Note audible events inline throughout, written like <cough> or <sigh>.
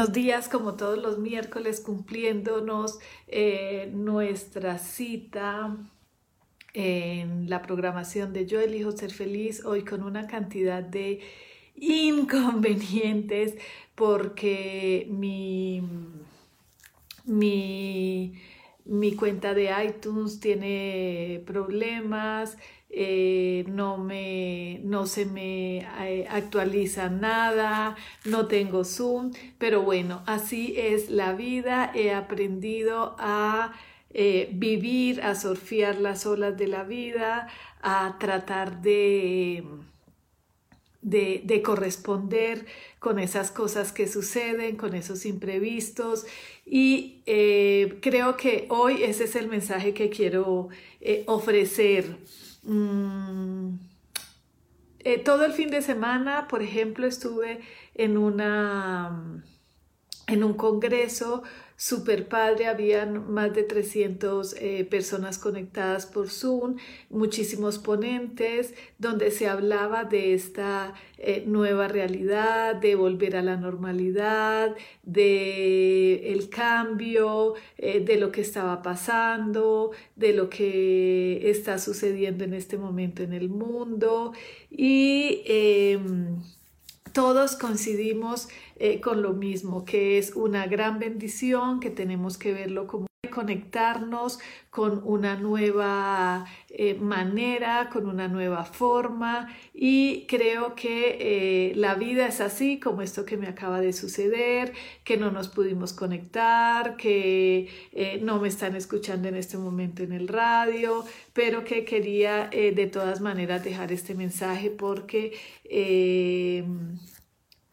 Buenos días, como todos los miércoles, cumpliéndonos eh, nuestra cita en la programación de Yo elijo ser feliz, hoy con una cantidad de inconvenientes porque mi, mi, mi cuenta de iTunes tiene problemas, eh, no, me, no se me eh, actualiza nada, no tengo Zoom, pero bueno, así es la vida, he aprendido a eh, vivir, a surfear las olas de la vida, a tratar de, de, de, corresponder con esas cosas que suceden, con esos imprevistos. Y creo que hoy ese es el mensaje que quiero ofrecer. Mm, eh, todo el fin de semana, por ejemplo, estuve en una en un congreso super padre, habían más de 300 eh, personas conectadas por Zoom, muchísimos ponentes, donde se hablaba de esta eh, nueva realidad, de volver a la normalidad, de el cambio, eh, de lo que estaba pasando, de lo que está sucediendo en este momento en el mundo. Y em, todos coincidimos eh, con lo mismo, que es una gran bendición, que tenemos que verlo como conectarnos con una nueva eh, manera, con una nueva forma. Y creo que eh, la vida es así como esto que me acaba de suceder, que no nos pudimos conectar, que no me están escuchando en este momento en el radio, pero que quería de todas maneras dejar este mensaje porque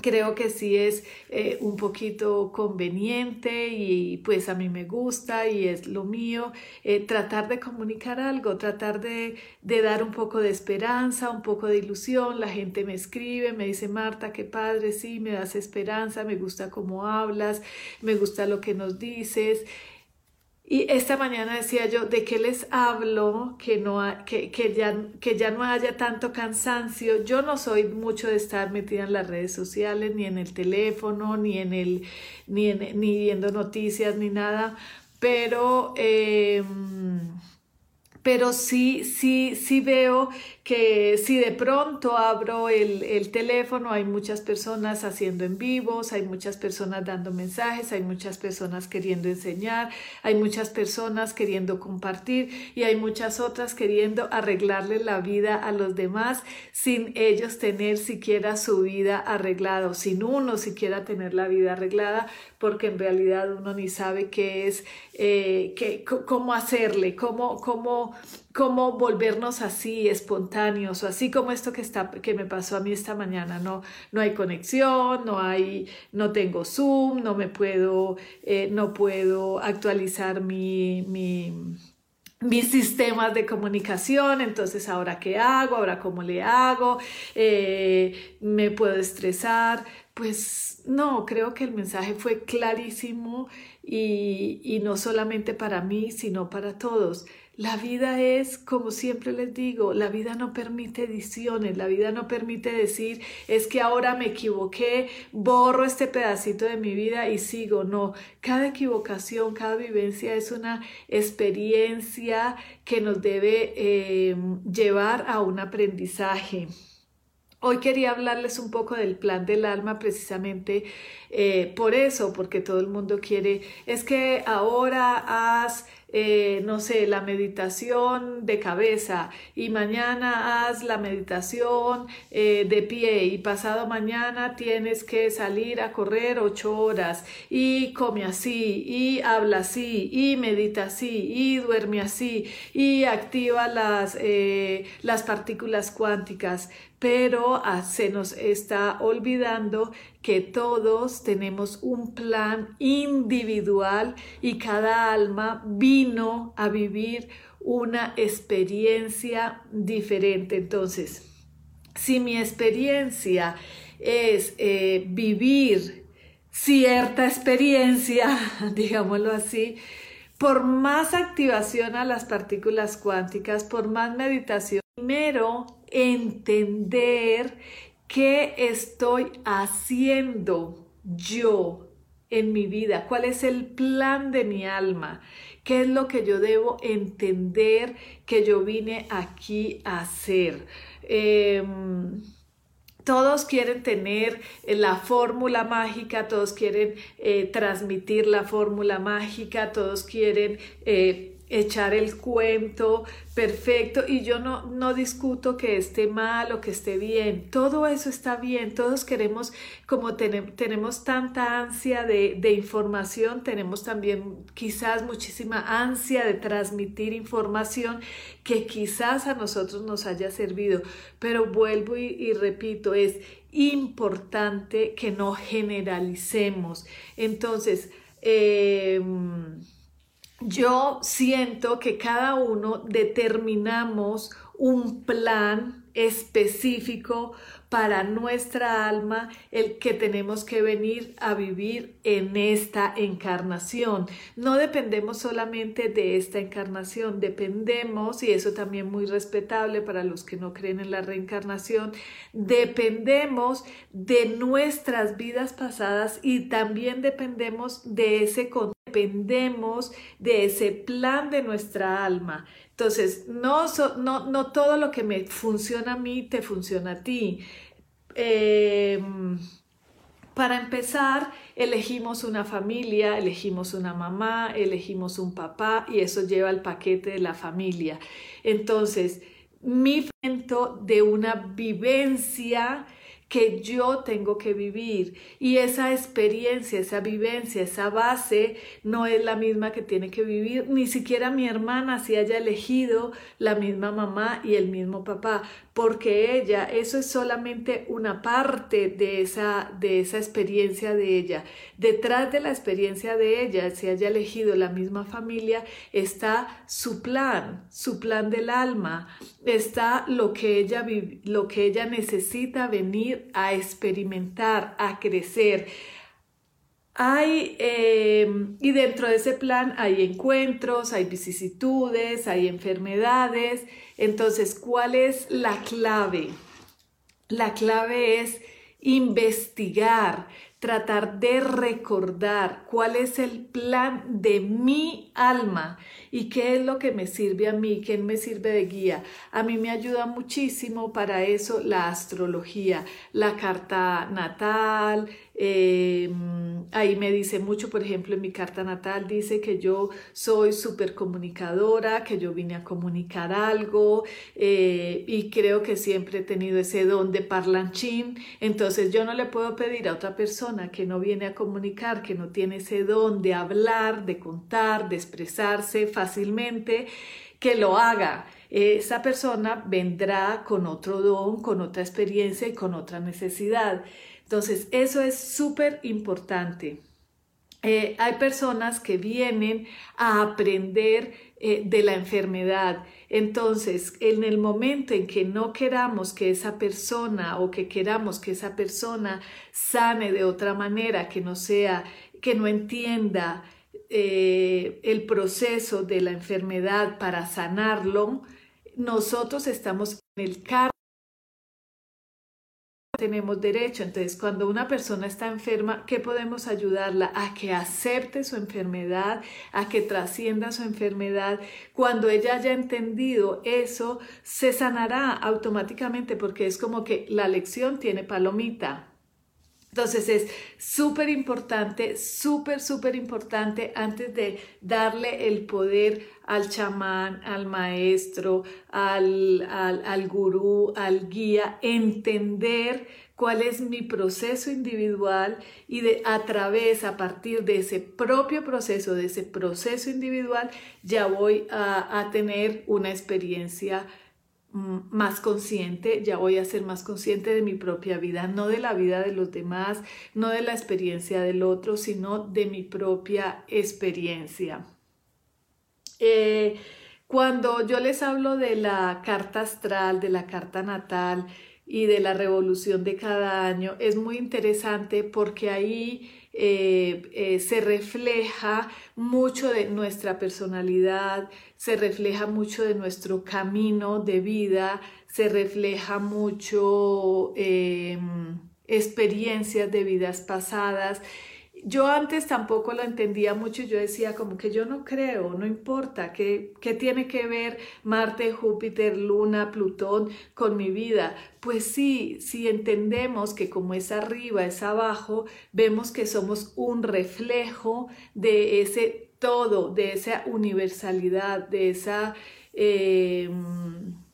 creo que sí es eh, un poquito conveniente y pues a mí me gusta y es lo mío eh, tratar de comunicar algo, tratar de, de, dar un poco de esperanza, un poco de ilusión. La gente me escribe, me dice, Marta, qué padre, sí, me das esperanza, me gusta cómo hablas, me gusta lo que nos dices. Y esta mañana decía yo, ¿de qué les hablo? Que, no que, que, ya, que ya no haya tanto cansancio. Yo no soy mucho de estar metida en las redes sociales, ni en el teléfono, ni, en el, ni, ni viendo noticias, ni nada, pero... Eh, pero sí, sí, sí veo que si de pronto abro el, el, teléfono, hay muchas personas haciendo en vivos, hay muchas personas dando mensajes, hay muchas personas queriendo enseñar, hay muchas personas queriendo compartir y hay muchas otras queriendo arreglarle la vida a los demás sin ellos tener siquiera su vida arreglada, sin uno siquiera tener la vida arreglada, porque en realidad uno ni sabe qué es, eh, qué, cómo hacerle, cómo, cómo cómo volvernos así espontáneos o así como esto que está que me pasó a mí esta mañana no no hay conexión no hay no tengo zoom no me puedo eh, no puedo actualizar mi, mi mis sistemas de comunicación, entonces ahora qué hago, ahora cómo le hago, eh, me puedo estresar, pues no, creo que el mensaje fue clarísimo y, y no solamente para mí, sino para todos. La vida es, como siempre les digo, la vida no permite ediciones, la vida no permite decir, es que ahora me equivoqué, borro este pedacito de mi vida y sigo. No, cada equivocación, cada vivencia es una experiencia que nos debe eh, llevar a un aprendizaje. Hoy quería hablarles un poco del plan del alma, precisamente eh, por eso, porque todo el mundo quiere, es que ahora haz eh, no sé, la meditación de cabeza y mañana haz la meditación eh, de pie y pasado mañana tienes que salir a correr ocho horas y come así y habla así y medita así y duerme así y activa las, eh, las partículas cuánticas pero ah, se nos está olvidando que todos tenemos un plan individual y cada alma vino a vivir una experiencia diferente. Entonces, si mi experiencia es eh, vivir cierta experiencia, <laughs> digámoslo así, por más activación a las partículas cuánticas, por más meditación, primero entender qué estoy haciendo yo en mi vida, cuál es el plan de mi alma, qué es lo que yo debo entender que yo vine aquí a hacer. Em, todos quieren tener la fórmula mágica, todos quieren eh, transmitir la fórmula mágica, todos quieren eh, echar el cuento perfecto y yo no, no discuto que esté mal o que esté bien, todo eso está bien, todos queremos, como tenemos tanta ansia de, de, información, tenemos también quizás muchísima ansia de transmitir información que quizás a nosotros nos haya servido, pero vuelvo y, repito, es importante que no generalicemos. Entonces, eh, yo siento que cada uno determinamos un plan específico para nuestra alma el que tenemos que venir a vivir en esta encarnación. No dependemos solamente de esta encarnación, dependemos, y eso también muy respetable para los que no creen en la reencarnación, dependemos de nuestras vidas pasadas y también dependemos de ese dependemos de ese plan de nuestra alma. Entonces, no, no, no todo lo que me funciona a mí te funciona a ti. Em, para empezar, elegimos una familia, elegimos una mamá, elegimos un papá y eso lleva el paquete de la familia. Entonces, mi momento de una vivencia que yo tengo que vivir y esa experiencia, esa vivencia, esa base no es la misma que tiene que vivir ni siquiera mi hermana si haya elegido la misma mamá y el mismo papá, porque ella, eso es solamente una parte de esa, de esa experiencia de ella. Detrás de la experiencia de ella, si haya elegido la misma familia, está su plan, su plan del alma, está lo que ella, lo que ella necesita venir a experimentar, a crecer. Hay, em, y dentro de ese plan hay encuentros, hay vicisitudes, hay enfermedades. Entonces, ¿cuál es la clave? La clave es investigar, tratar de recordar cuál es el plan de mi alma y qué es lo que me sirve a mí, qué me sirve de guía. A mí me ayuda muchísimo para eso la astrología, la carta natal, Em, ahí me dice mucho, por ejemplo, en mi carta natal dice que yo soy súper comunicadora, que yo vine a comunicar algo eh, y creo que siempre he tenido ese don de parlanchín. Entonces yo no le puedo pedir a otra persona que no viene a comunicar, que no tiene ese don de hablar, de contar, de expresarse fácilmente, que lo haga esa persona vendrá con otro don, con otra experiencia y con otra necesidad. Entonces, eso es súper importante. Eh, hay personas que vienen a aprender eh, de la enfermedad. Entonces, en el momento en que no queramos que esa persona o que queramos que esa persona sane de otra manera, que no sea, que no entienda eh, el proceso de la enfermedad para sanarlo, nosotros estamos en el cargo tenemos derecho. Entonces, cuando una persona está enferma, ¿qué podemos ayudarla? A que acepte su enfermedad, a que trascienda su enfermedad. Cuando ella haya entendido eso, se sanará automáticamente porque es como que la lección tiene palomita. Entonces es súper importante, súper, súper importante antes de darle el poder al chamán, al maestro, al, al, al gurú, al guía, entender cuál es mi proceso individual y de, a través, a partir de ese propio proceso, de ese proceso individual, ya voy a, a tener una experiencia más consciente, ya voy a ser más consciente de mi propia vida, no de la vida de los demás, no de la experiencia del otro, sino de mi propia experiencia. Eh, cuando yo les hablo de la carta astral, de la carta natal y de la revolución de cada año, es muy interesante porque ahí eh, eh, se refleja mucho de nuestra personalidad, se refleja mucho de nuestro camino de vida, se refleja mucho em, experiencias de vidas pasadas yo antes tampoco lo entendía mucho, yo decía como que yo no creo, no importa, ¿qué, qué tiene que ver Marte, Júpiter, Luna, Plutón con mi vida? Pues sí, si entendemos que como es arriba, es abajo, vemos que somos un reflejo de ese todo, de esa universalidad, de esa... Em,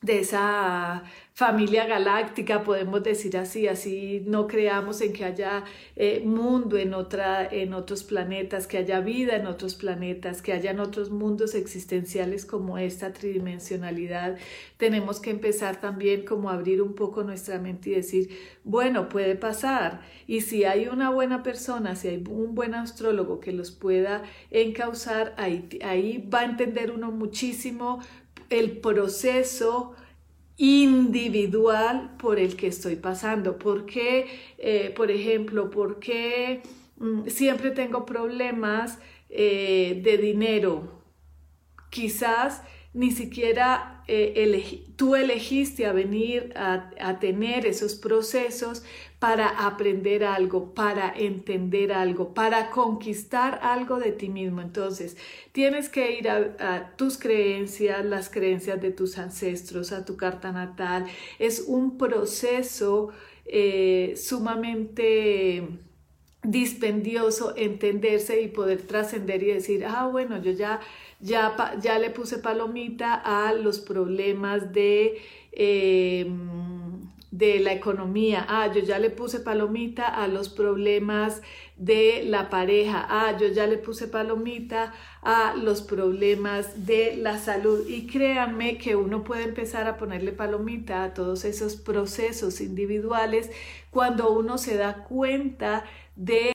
de esa familia galáctica, podemos decir así, así no creamos en que haya eh, mundo en, otra, en otros planetas, que haya vida en otros planetas, que hayan otros mundos existenciales como esta tridimensionalidad. Tenemos que empezar también como a abrir un poco nuestra mente y decir, bueno, puede pasar. Y si hay una buena persona, si hay un buen astrólogo que los pueda encauzar, ahí, ahí va a entender uno muchísimo el proceso individual por el que estoy pasando. ¿Por qué, eh, por ejemplo, por qué mm, siempre tengo problemas eh, de dinero? Quizás ni siquiera eh, tú elegiste a venir a, tener esos procesos para aprender algo, para entender algo, para conquistar algo de ti mismo. Entonces, tienes que ir a, tus creencias, las creencias de tus ancestros, a tu carta natal. Es un proceso eh, sumamente dispendioso entenderse y poder trascender y decir, ah, bueno, yo ya, ya, ya le puse palomita a los problemas de... Eh, de la economía. Ah, yo ya le puse palomita a los problemas de la pareja. Ah, yo ya le puse palomita a los problemas de la salud. Y créanme que uno puede empezar a ponerle palomita a todos esos procesos individuales cuando uno se da cuenta de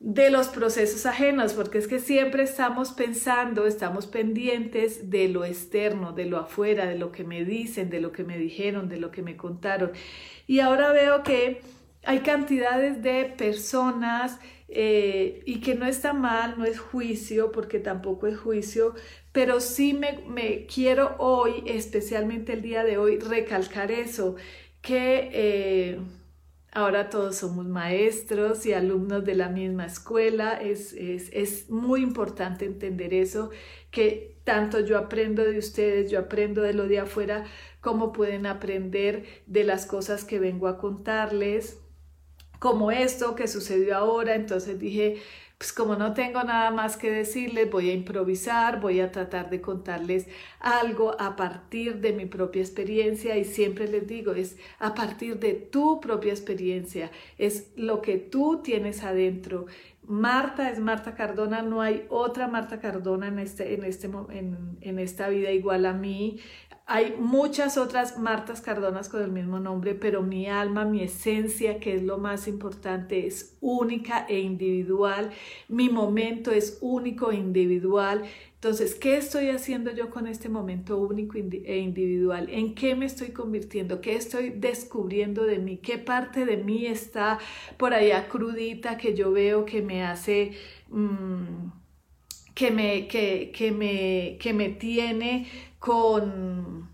de los procesos ajenos, porque es que siempre estamos pensando, estamos pendientes de lo externo, de lo afuera, de lo que me dicen, de lo que me dijeron, de lo que me contaron. Y ahora veo que hay cantidades de personas eh, y que no está mal, no es juicio, porque tampoco es juicio, pero sí me, quiero hoy, especialmente el día de hoy, recalcar eso, que... Eh, Ahora todos somos maestros y alumnos de la misma escuela. Es, es, muy importante entender eso, que tanto yo aprendo de ustedes, yo aprendo de lo de afuera, como pueden aprender de las cosas que vengo a contarles, como esto que sucedió ahora. Entonces dije, pues como no tengo nada más que decirles, voy a improvisar, voy a tratar de contarles algo a partir de mi propia experiencia y siempre les digo, es a partir de tu propia experiencia, es lo que tú tienes adentro. Marta es Marta Cardona, no hay otra Marta Cardona en, este, en, este, en, en esta vida igual a mí. Hay muchas otras Martas Cardonas con el mismo nombre, pero mi alma, mi esencia, que es lo más importante, es única e individual. Mi momento es único e individual. Entonces, ¿qué estoy haciendo yo con este momento único e individual? ¿En qué me estoy convirtiendo? ¿Qué estoy descubriendo de mí? ¿Qué parte de mí está por allá crudita que yo veo que me hace... Mm, que me, que, me, que me tiene con,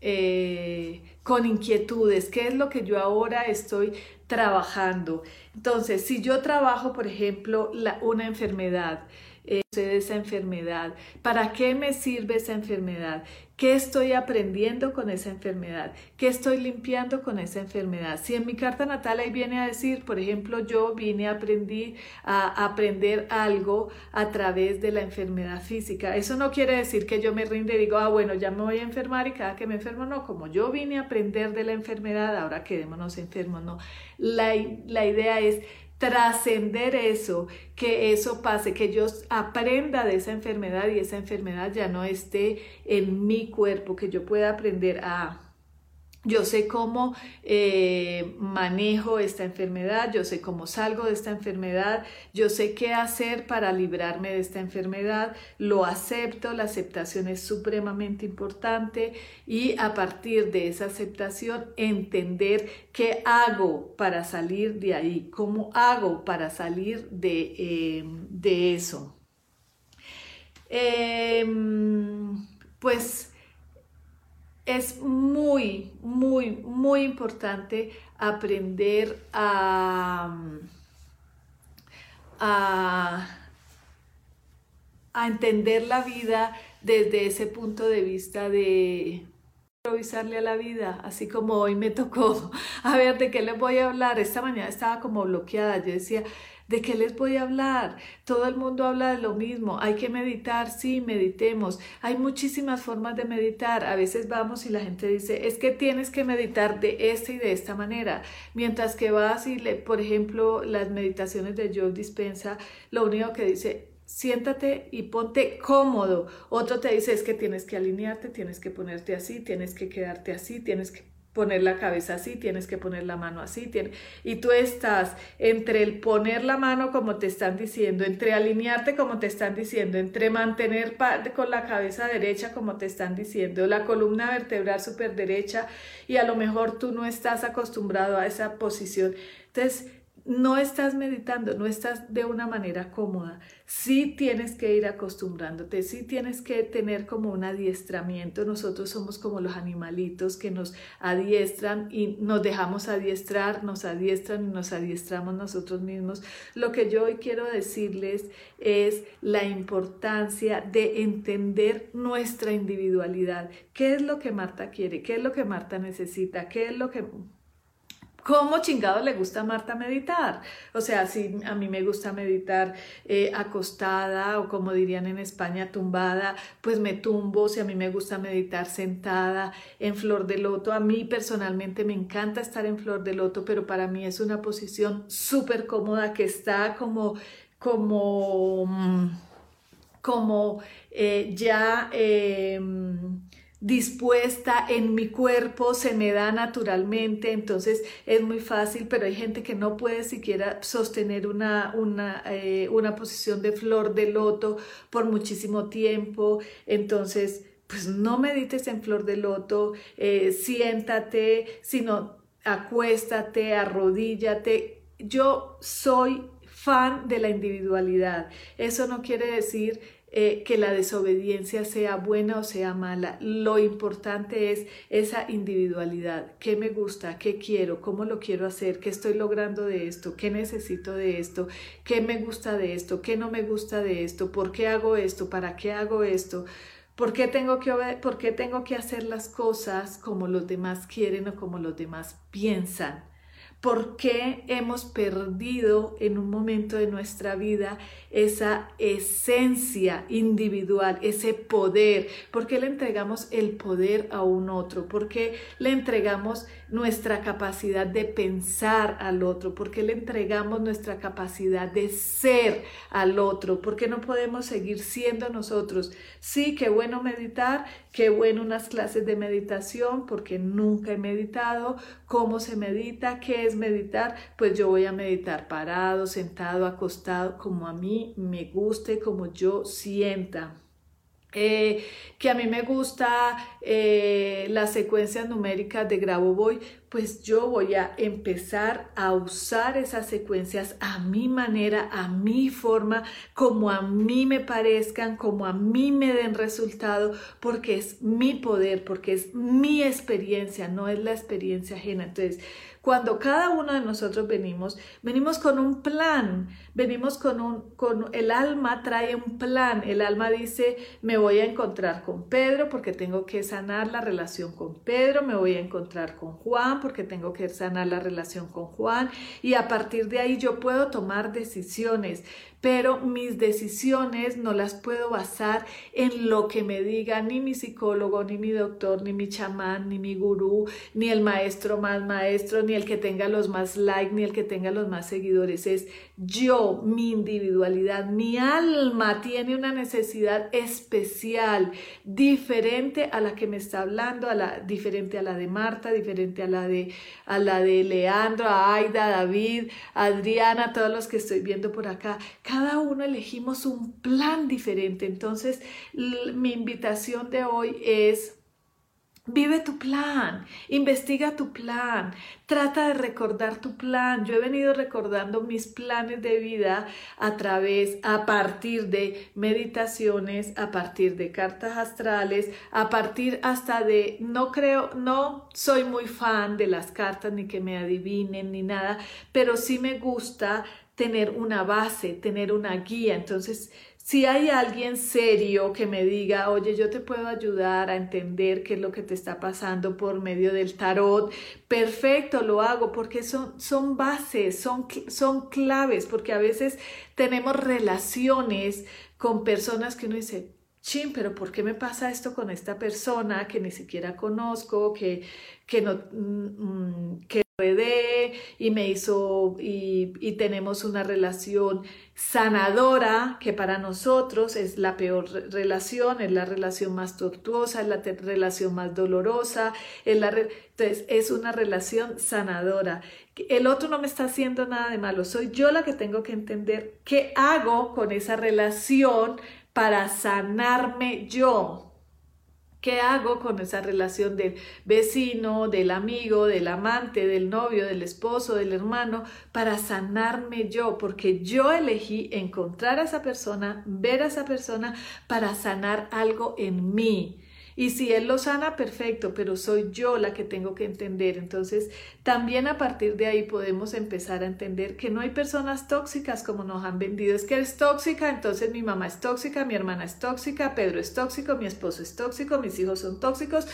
eh, con inquietudes, qué es lo que yo ahora estoy trabajando. Entonces, si yo trabajo, por ejemplo, una enfermedad, eh, esa enfermedad, ¿para qué me sirve esa enfermedad? ¿Qué estoy aprendiendo con esa enfermedad? ¿Qué estoy limpiando con esa enfermedad? Si en mi carta natal ahí viene a decir, por ejemplo, yo vine a, aprendí, a aprender algo a través de la enfermedad física, eso no quiere decir que yo me rinde y digo, ah, bueno, ya me voy a enfermar y cada que me enfermo, no, como yo vine a aprender de la enfermedad, ahora quedémonos enfermos, no. La, la idea es trascender eso, que eso pase, que yo aprenda de esa enfermedad y esa enfermedad ya no esté en mi cuerpo, que yo pueda aprender a yo sé cómo eh, manejo esta enfermedad, yo sé cómo salgo de esta enfermedad, yo sé qué hacer para librarme de esta enfermedad, lo acepto, la aceptación es supremamente importante y a partir de esa aceptación entender qué hago para salir de ahí, cómo hago para salir de, eh, eso. Em, pues es muy, muy, muy importante aprender a, a, entender la vida desde ese punto de vista de improvisarle a la vida, así como hoy me tocó, <laughs> a ver, ¿de qué les voy a hablar? Esta mañana estaba como bloqueada, yo decía, ¿De qué les voy a hablar? Todo el mundo habla de lo mismo. Hay que meditar, sí, meditemos. Hay muchísimas formas de meditar. A veces vamos y la gente dice, es que tienes que meditar de esta y de esta manera. Mientras que vas y, le, por ejemplo, las meditaciones de Joe Dispensa, lo único que dice, siéntate y ponte cómodo. Otro te dice es que tienes que alinearte, tienes que ponerte así, tienes que quedarte así, tienes que poner la cabeza así, tienes que poner la mano así, y tú estás entre el poner la mano como te están diciendo, entre alinearte como te están diciendo, entre mantener con la cabeza derecha como te están diciendo, la columna vertebral súper derecha y a lo mejor tú no estás acostumbrado a esa posición. Entonces, no estás meditando, no estás de una manera cómoda. Sí tienes que ir acostumbrándote, sí tienes que tener como un adiestramiento. Nosotros somos como los animalitos que nos adiestran y nos dejamos adiestrar, nos adiestran y nos adiestramos nosotros mismos. Lo que yo hoy quiero decirles es la importancia de entender nuestra individualidad. ¿Qué es lo que Marta quiere? ¿Qué es lo que Marta necesita? ¿Qué es lo que ¿Cómo chingado le gusta a Marta meditar? O sea, si a mí me gusta meditar eh, acostada o como dirían en España, tumbada, pues me tumbo. Si a mí me gusta meditar sentada en flor de loto, a mí personalmente me encanta estar en flor de loto, pero para mí es una posición súper cómoda que está como, como, mm, como eh, ya... Em, dispuesta en mi cuerpo, se me da naturalmente, entonces es muy fácil, pero hay gente que no puede siquiera sostener una, una, eh, una posición de flor de loto por muchísimo tiempo, entonces pues no medites en flor de loto, eh, siéntate, sino acuéstate, arrodíllate. Yo soy fan de la individualidad. Eso no quiere decir eh, que la desobediencia sea buena o sea mala. Lo importante es esa individualidad. ¿Qué me gusta? ¿Qué quiero? ¿Cómo lo quiero hacer? ¿Qué estoy logrando de esto? ¿Qué necesito de esto? ¿Qué me gusta de esto? ¿Qué no me gusta de esto? ¿Por qué hago esto? ¿Para qué hago esto? ¿Por qué, tengo que ¿Por qué tengo que hacer las cosas como los demás quieren o como los demás piensan? ¿Por qué hemos perdido en un momento de nuestra vida esa esencia individual, ese poder? ¿Por qué le entregamos el poder a un otro? ¿Por qué le entregamos nuestra capacidad de pensar al otro? ¿Por qué le entregamos nuestra capacidad de ser al otro? ¿Por qué no podemos seguir siendo nosotros? Sí, qué bueno meditar, qué bueno unas clases de meditación, porque nunca he meditado. ¿Cómo se medita? ¿Qué es meditar? Pues yo voy a meditar parado, sentado, acostado, como a mí me guste, como yo sienta. Eh, que a mí me gusta eh, las secuencias numéricas de Grabovoi pues yo voy a empezar a usar esas secuencias a mi manera, a mi forma, como a mí me parezcan, como a mí me den resultado, porque es mi poder, porque es mi experiencia, no es la experiencia ajena. Entonces, cuando cada uno de nosotros venimos, venimos con un plan, venimos con un, con el alma trae un plan, el alma dice, me voy a encontrar con Pedro porque tengo que sanar la relación con Pedro, me voy a encontrar con Juan porque tengo que sanar la relación con Juan y a partir de ahí yo puedo tomar decisiones, pero mis decisiones no las puedo basar en lo que me diga ni mi psicólogo, ni mi doctor, ni mi chamán, ni mi gurú, ni el maestro más maestro, ni el que tenga los más likes, ni el que tenga los más seguidores. Es yo, mi individualidad, mi alma tiene una necesidad especial, diferente a la que me está hablando, a la, diferente a la de Marta, diferente a la de, a la de Leandro, a Aida, a David, a Adriana, todos los que estoy viendo por acá cada uno elegimos un plan diferente. Entonces, mi invitación de hoy es... Vive tu plan, investiga tu plan, trata de recordar tu plan. Yo he venido recordando mis planes de vida a través, a partir de meditaciones, a partir de cartas astrales, a partir hasta de, no creo, no soy muy fan de las cartas ni que me adivinen ni nada, pero sí me gusta tener una base, tener una guía. Entonces, si hay alguien serio que me diga, oye, yo te puedo ayudar a entender qué es lo que te está pasando por medio del tarot, perfecto, lo hago porque son, son bases, son, son claves, porque a veces tenemos relaciones con personas que uno dice, chin, pero ¿por qué me pasa esto con esta persona que ni siquiera conozco, que, que no, mm, mm, que y me hizo y, tenemos una relación sanadora que para nosotros es la peor relación, es la relación más tortuosa, es la relación más dolorosa, entonces es una relación sanadora. El otro no me está haciendo nada de malo, soy yo la que tengo que entender qué hago con esa relación para sanarme yo. ¿Qué hago con esa relación del vecino, del amigo, del amante, del novio, del esposo, del hermano, para sanarme yo? Porque yo elegí encontrar a esa persona, ver a esa persona para sanar algo en mí. Y si Él lo sana, perfecto, pero soy yo la que tengo que entender. Entonces, también a partir de ahí podemos empezar a entender que no hay personas tóxicas como nos han vendido. Es que eres tóxica, entonces mi mamá es tóxica, mi hermana es tóxica, Pedro es tóxico, mi esposo es tóxico, mis hijos son tóxicos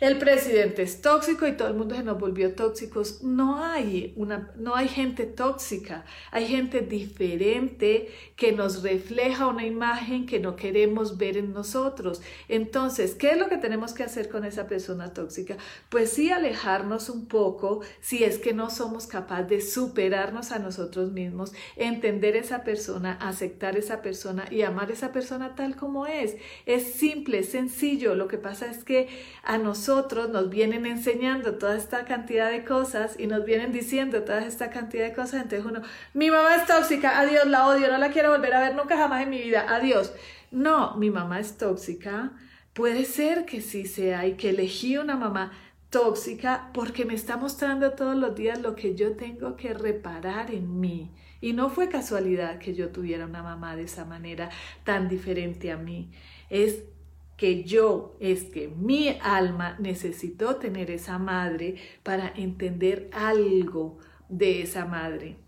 el presidente es tóxico y todo el mundo se nos volvió tóxicos. No hay, una, no hay gente tóxica, hay gente diferente que nos refleja una imagen que no queremos ver en nosotros. Entonces, ¿qué es lo que tenemos que hacer con esa persona tóxica? Pues sí, alejarnos un poco si es que no somos capaces de superarnos a nosotros mismos, entender esa persona, aceptar esa persona y amar esa persona tal como es. Es simple, es sencillo. Lo que pasa es que a nosotros nos vienen enseñando toda esta cantidad de cosas y nos vienen diciendo toda esta cantidad de cosas, entonces uno, mi mamá es tóxica, adiós, la odio, no la quiero volver a ver nunca jamás en mi vida, adiós. No, mi mamá es tóxica, puede ser que sí sea y que elegí una mamá tóxica porque me está mostrando todos los días lo que yo tengo que reparar en mí. Y no fue casualidad que yo tuviera una mamá de esa manera tan diferente a mí. Es que yo es que mi alma necesitó tener esa madre para entender algo de esa madre.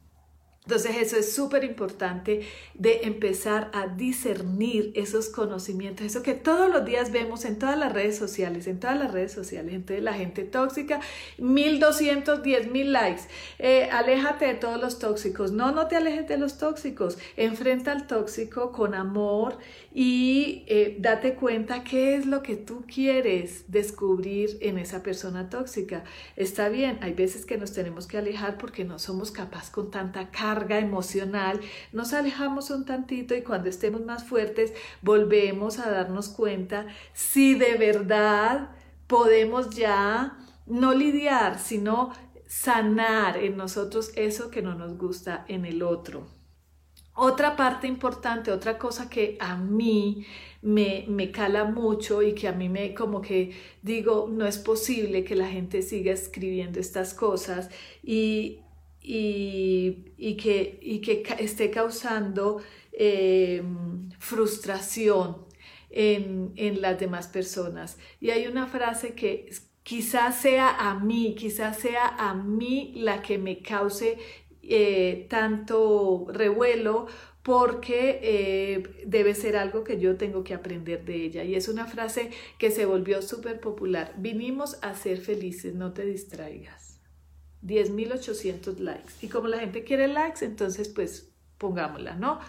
Entonces eso es súper importante de empezar a discernir esos conocimientos, eso que todos los días vemos en todas las redes sociales, en todas las redes sociales, entonces la gente tóxica, 1210 mil likes, eh, aléjate de todos los tóxicos, no, no te alejes de los tóxicos, enfrenta al tóxico con amor y eh, date cuenta qué es lo que tú quieres descubrir en esa persona tóxica. Está bien, hay veces que nos tenemos que alejar porque no somos capaces con tanta carga carga emocional, nos alejamos un tantito y cuando estemos más fuertes volvemos a darnos cuenta si de verdad podemos ya no lidiar, sino sanar en nosotros eso que no nos gusta en el otro. Otra parte importante, otra cosa que a mí me, me, cala mucho y que a mí me como que digo, no es posible que la gente siga escribiendo estas cosas y, y, que, y que, esté causando em, frustración en, en las demás personas. Y hay una frase que quizás sea a mí, quizás sea a mí la que me cause eh, tanto revuelo porque eh, debe ser algo que yo tengo que aprender de ella. Y es una frase que se volvió súper popular. Vinimos a ser felices, no te distraigas. 10.800 likes. Y como la gente quiere likes, entonces pues pongámosla, ¿no?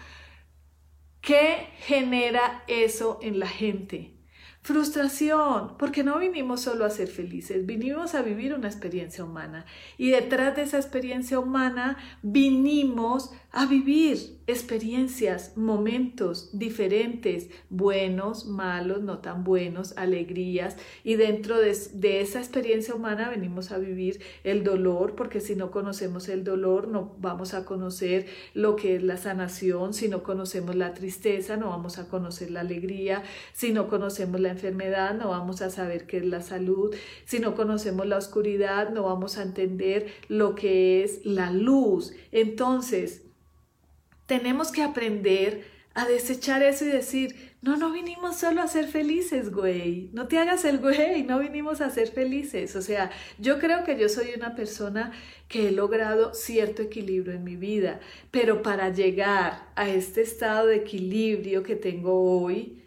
¿Qué genera eso en la gente? Frustración, porque no vinimos solo a ser felices, vinimos a vivir una experiencia humana. Y detrás de esa experiencia humana vinimos a vivir experiencias, momentos diferentes, buenos, malos, no tan buenos, alegrías. Y dentro de, esa experiencia humana venimos a vivir el dolor, porque si no conocemos el dolor, no vamos a conocer lo que es la sanación. Si no conocemos la tristeza, no vamos a conocer la alegría. Si no conocemos la enfermedad, no vamos a saber qué es la salud. Si no conocemos la oscuridad, no vamos a entender lo que es la luz. Entonces, tenemos que aprender a desechar eso y decir, no, no vinimos solo a ser felices, güey. No te hagas el güey, no vinimos a ser felices. O sea, yo creo que yo soy una persona que he logrado cierto equilibrio en mi vida, pero para llegar a este estado de equilibrio que tengo hoy,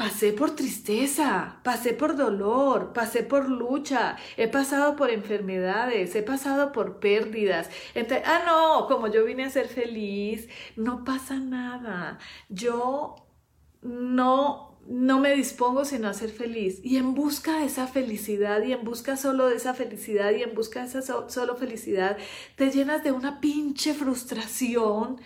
Pasé por tristeza, pasé por dolor, pasé por lucha, he pasado por enfermedades, he pasado por pérdidas. Entonces, ah, no, como yo vine a ser feliz, no pasa nada. Yo no no me dispongo sino a ser feliz. Y en busca de esa felicidad, y en busca solo de esa felicidad, y en busca de esa solo felicidad, te llenas de una pinche frustración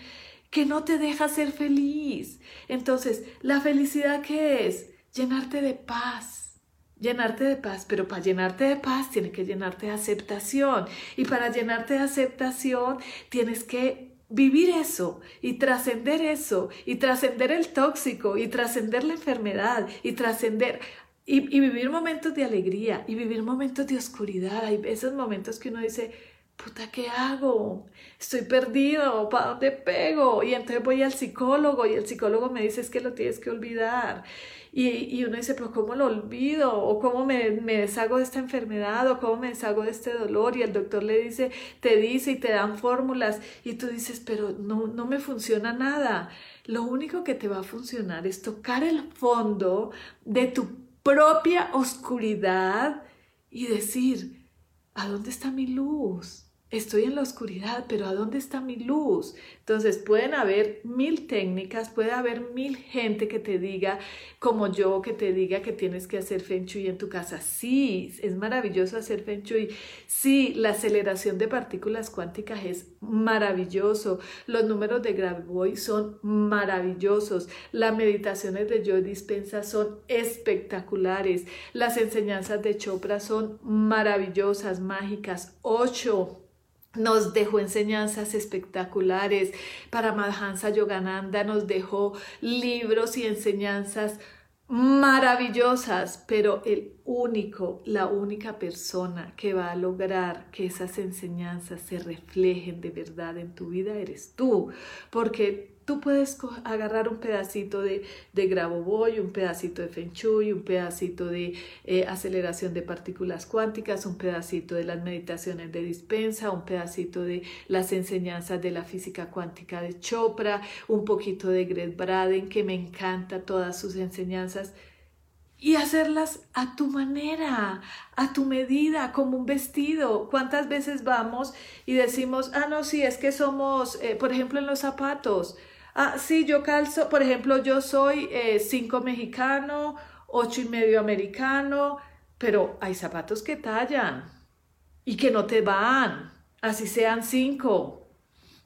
que no te deja ser feliz. Entonces, ¿la felicidad qué es? Llenarte de paz. Llenarte de paz, pero para llenarte de paz tiene que llenarte de aceptación. Y para llenarte de aceptación tienes que vivir eso y trascender eso y trascender el tóxico y trascender la enfermedad y trascender y, y, vivir momentos de alegría y vivir momentos de oscuridad. Hay esos momentos que uno dice, puta, ¿qué hago? Estoy perdido, ¿para dónde pego? Y entonces voy al psicólogo y el psicólogo me dice es que lo tienes que olvidar. Y, y uno dice, pero ¿cómo lo olvido? ¿O cómo me, me, deshago de esta enfermedad? ¿O cómo me deshago de este dolor? Y el doctor le dice, te dice y te dan fórmulas. Y tú dices, pero no, no me funciona nada. Lo único que te va a funcionar es tocar el fondo de tu propia oscuridad y decir, ¿a dónde está mi luz? Estoy en la oscuridad, pero ¿a dónde está mi luz? Entonces pueden haber mil técnicas, puede haber mil gente que te diga, como yo, que te diga que tienes que hacer Feng Shui en tu casa. Sí, es maravilloso hacer Feng Shui. Sí, la aceleración de partículas cuánticas es maravilloso. Los números de Boy son maravillosos. Las meditaciones de Joe Dispensa son espectaculares. Las enseñanzas de Chopra son maravillosas, mágicas. Ocho nos dejó enseñanzas espectaculares. Para Madhansa Yogananda nos dejó libros y enseñanzas maravillosas, pero el único, la única persona que va a lograr que esas enseñanzas se reflejen de verdad en tu vida eres tú, porque Tú puedes agarrar un pedacito de, de Grabovoi, un pedacito de Feng Shui, un pedacito de eh, aceleración de partículas cuánticas, un pedacito de las meditaciones de dispensa, un pedacito de las enseñanzas de la física cuántica de Chopra, un poquito de Greg Braden, que me encanta todas sus enseñanzas y hacerlas a tu manera, a tu medida, como un vestido. ¿Cuántas veces vamos y decimos, ah, no, sí, es que somos, eh, por ejemplo, en los zapatos, Ah, sí, yo calzo, por ejemplo, yo soy eh, cinco mexicano, ocho y medio americano, pero hay zapatos que tallan y que no te van, así sean cinco,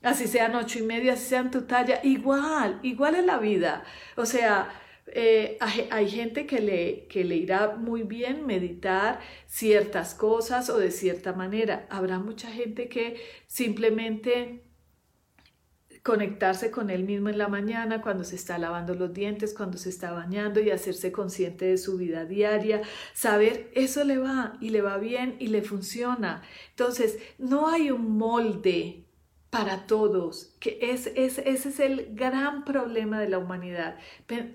así sean ocho y medio, así sean tu talla, igual, igual es la vida. O sea, eh, hay, gente que le, que le irá muy bien meditar ciertas cosas o de cierta manera. Habrá mucha gente que simplemente conectarse con él mismo en la mañana, cuando se está lavando los dientes, cuando se está bañando y hacerse consciente de su vida diaria, saber eso le va y le va bien y le funciona. Entonces, no hay un molde para todos, que es, ese es el gran problema de la humanidad.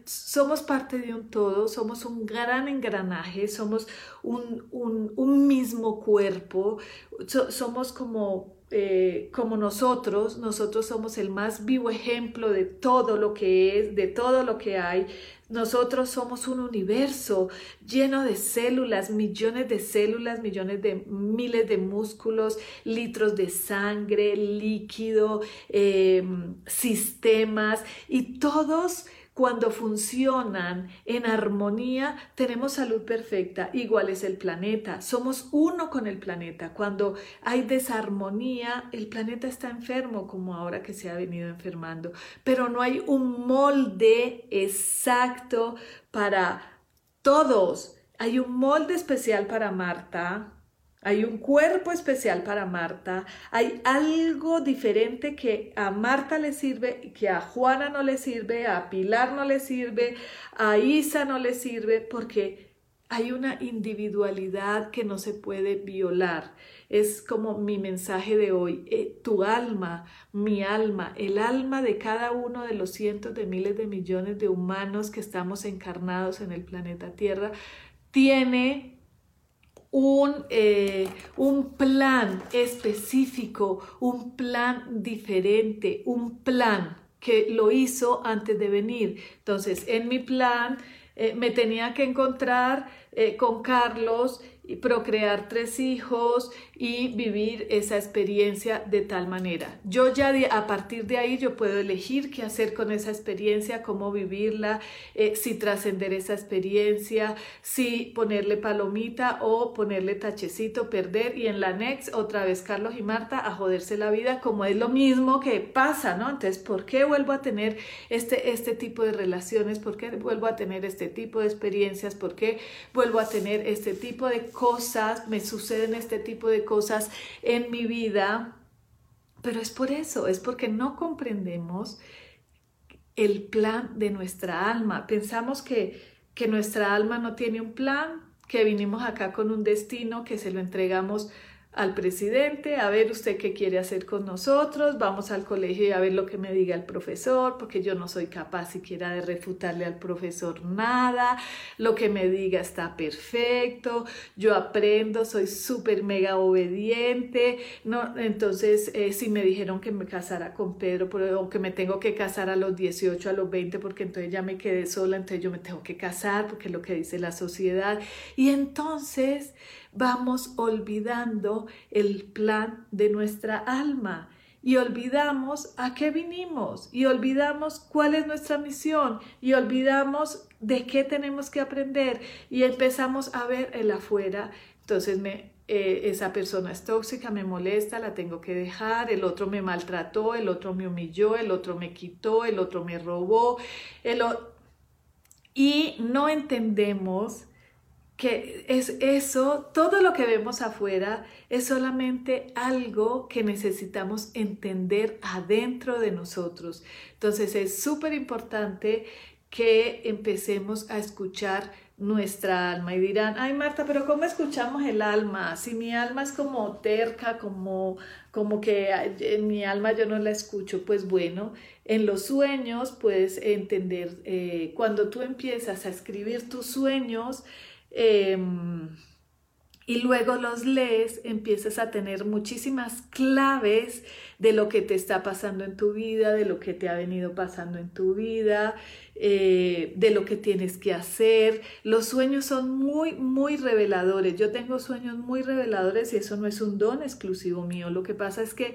Somos parte de un todo, somos un gran engranaje, somos un, un, mismo cuerpo, somos como, eh, como nosotros, nosotros somos el más vivo ejemplo de todo lo que es, de todo lo que hay, nosotros somos un universo lleno de células, millones de células, millones de miles de músculos, litros de sangre, líquido, em, sistemas y todos cuando funcionan en armonía, tenemos salud perfecta. Igual es el planeta. Somos uno con el planeta. Cuando hay desarmonía, el planeta está enfermo, como ahora que se ha venido enfermando. Pero no hay un molde exacto para todos. Hay un molde especial para Marta, hay un cuerpo especial para Marta, hay algo diferente que a Marta le sirve, que a Juana no le sirve, a Pilar no le sirve, a Isa no le sirve, porque hay una individualidad que no se puede violar. Es como mi mensaje de hoy, eh, tu alma, mi alma, el alma de cada uno de los cientos de miles de millones de humanos que estamos encarnados en el planeta Tierra, tiene un, eh, un plan específico, un plan diferente, un plan que lo hizo antes de venir. Entonces, en mi plan eh, me tenía que encontrar eh, con Carlos y procrear tres hijos y vivir esa experiencia de tal manera. Yo ya a partir de ahí yo puedo elegir qué hacer con esa experiencia, cómo vivirla, eh, si trascender esa experiencia, si ponerle palomita o ponerle tachecito, perder y en la next otra vez Carlos y Marta a joderse la vida como es lo mismo que pasa, ¿no? Entonces, ¿por qué vuelvo a tener este, este tipo de relaciones? ¿Por qué vuelvo a tener este tipo de experiencias? ¿Por qué vuelvo a tener este tipo de cosas, me suceden este tipo de cosas en mi vida, pero es por eso, es porque no comprendemos el plan de nuestra alma. Pensamos que, que nuestra alma no tiene un plan, que vinimos acá con un destino, que se lo entregamos al presidente, a ver usted qué quiere hacer con nosotros, vamos al colegio y a ver lo que me diga el profesor, porque yo no soy capaz siquiera de refutarle al profesor nada, lo que me diga está perfecto, yo aprendo, soy súper mega obediente, no, entonces eh, si me dijeron que me casara con Pedro, o que me tengo que casar a los 18, a los 20, porque entonces ya me quedé sola, entonces yo me tengo que casar, porque es lo que dice la sociedad, y entonces vamos olvidando el plan de nuestra alma y olvidamos a qué vinimos y olvidamos cuál es nuestra misión y olvidamos de qué tenemos que aprender y empezamos a ver el afuera. Entonces me, eh, esa persona es tóxica, me molesta, la tengo que dejar, el otro me maltrató, el otro me humilló, el otro me quitó, el otro me robó, el y no entendemos que es eso, todo lo que vemos afuera es solamente algo que necesitamos entender adentro de nosotros. Entonces es súper importante que empecemos a escuchar nuestra alma y dirán, ay Marta, pero ¿cómo escuchamos el alma? Si mi alma es como terca, como, como que en mi alma yo no la escucho, pues bueno, en los sueños puedes entender, eh, cuando tú empiezas a escribir tus sueños, Em, y luego los lees, empiezas a tener muchísimas claves de lo que te está pasando en tu vida, de lo que te ha venido pasando en tu vida, eh, de lo que tienes que hacer. Los sueños son muy, muy reveladores. Yo tengo sueños muy reveladores y eso no es un don exclusivo mío. Lo que pasa es que